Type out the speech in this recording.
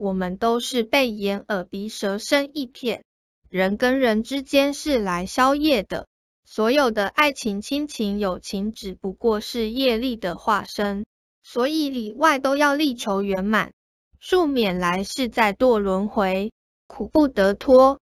我们都是被眼、耳、鼻、舌、身一片。人跟人之间是来消业的，所有的爱情、亲情、友情，只不过是业力的化身。所以里外都要力求圆满，庶免来世再堕轮回，苦不得脱。